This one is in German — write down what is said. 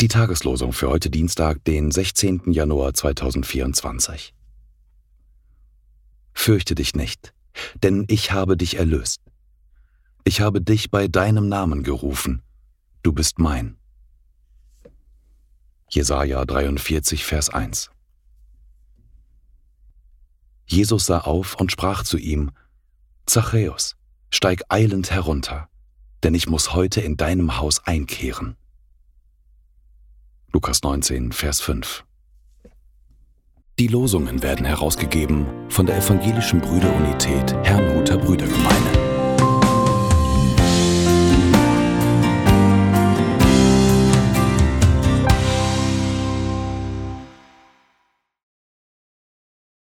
Die Tageslosung für heute Dienstag, den 16. Januar 2024. Fürchte dich nicht, denn ich habe dich erlöst. Ich habe dich bei deinem Namen gerufen. Du bist mein. Jesaja 43, Vers 1. Jesus sah auf und sprach zu ihm: Zachäus, steig eilend herunter, denn ich muss heute in deinem Haus einkehren. Lukas 19, Vers 5. Die Losungen werden herausgegeben von der Evangelischen Brüderunität Herrnhuter Brüdergemeine.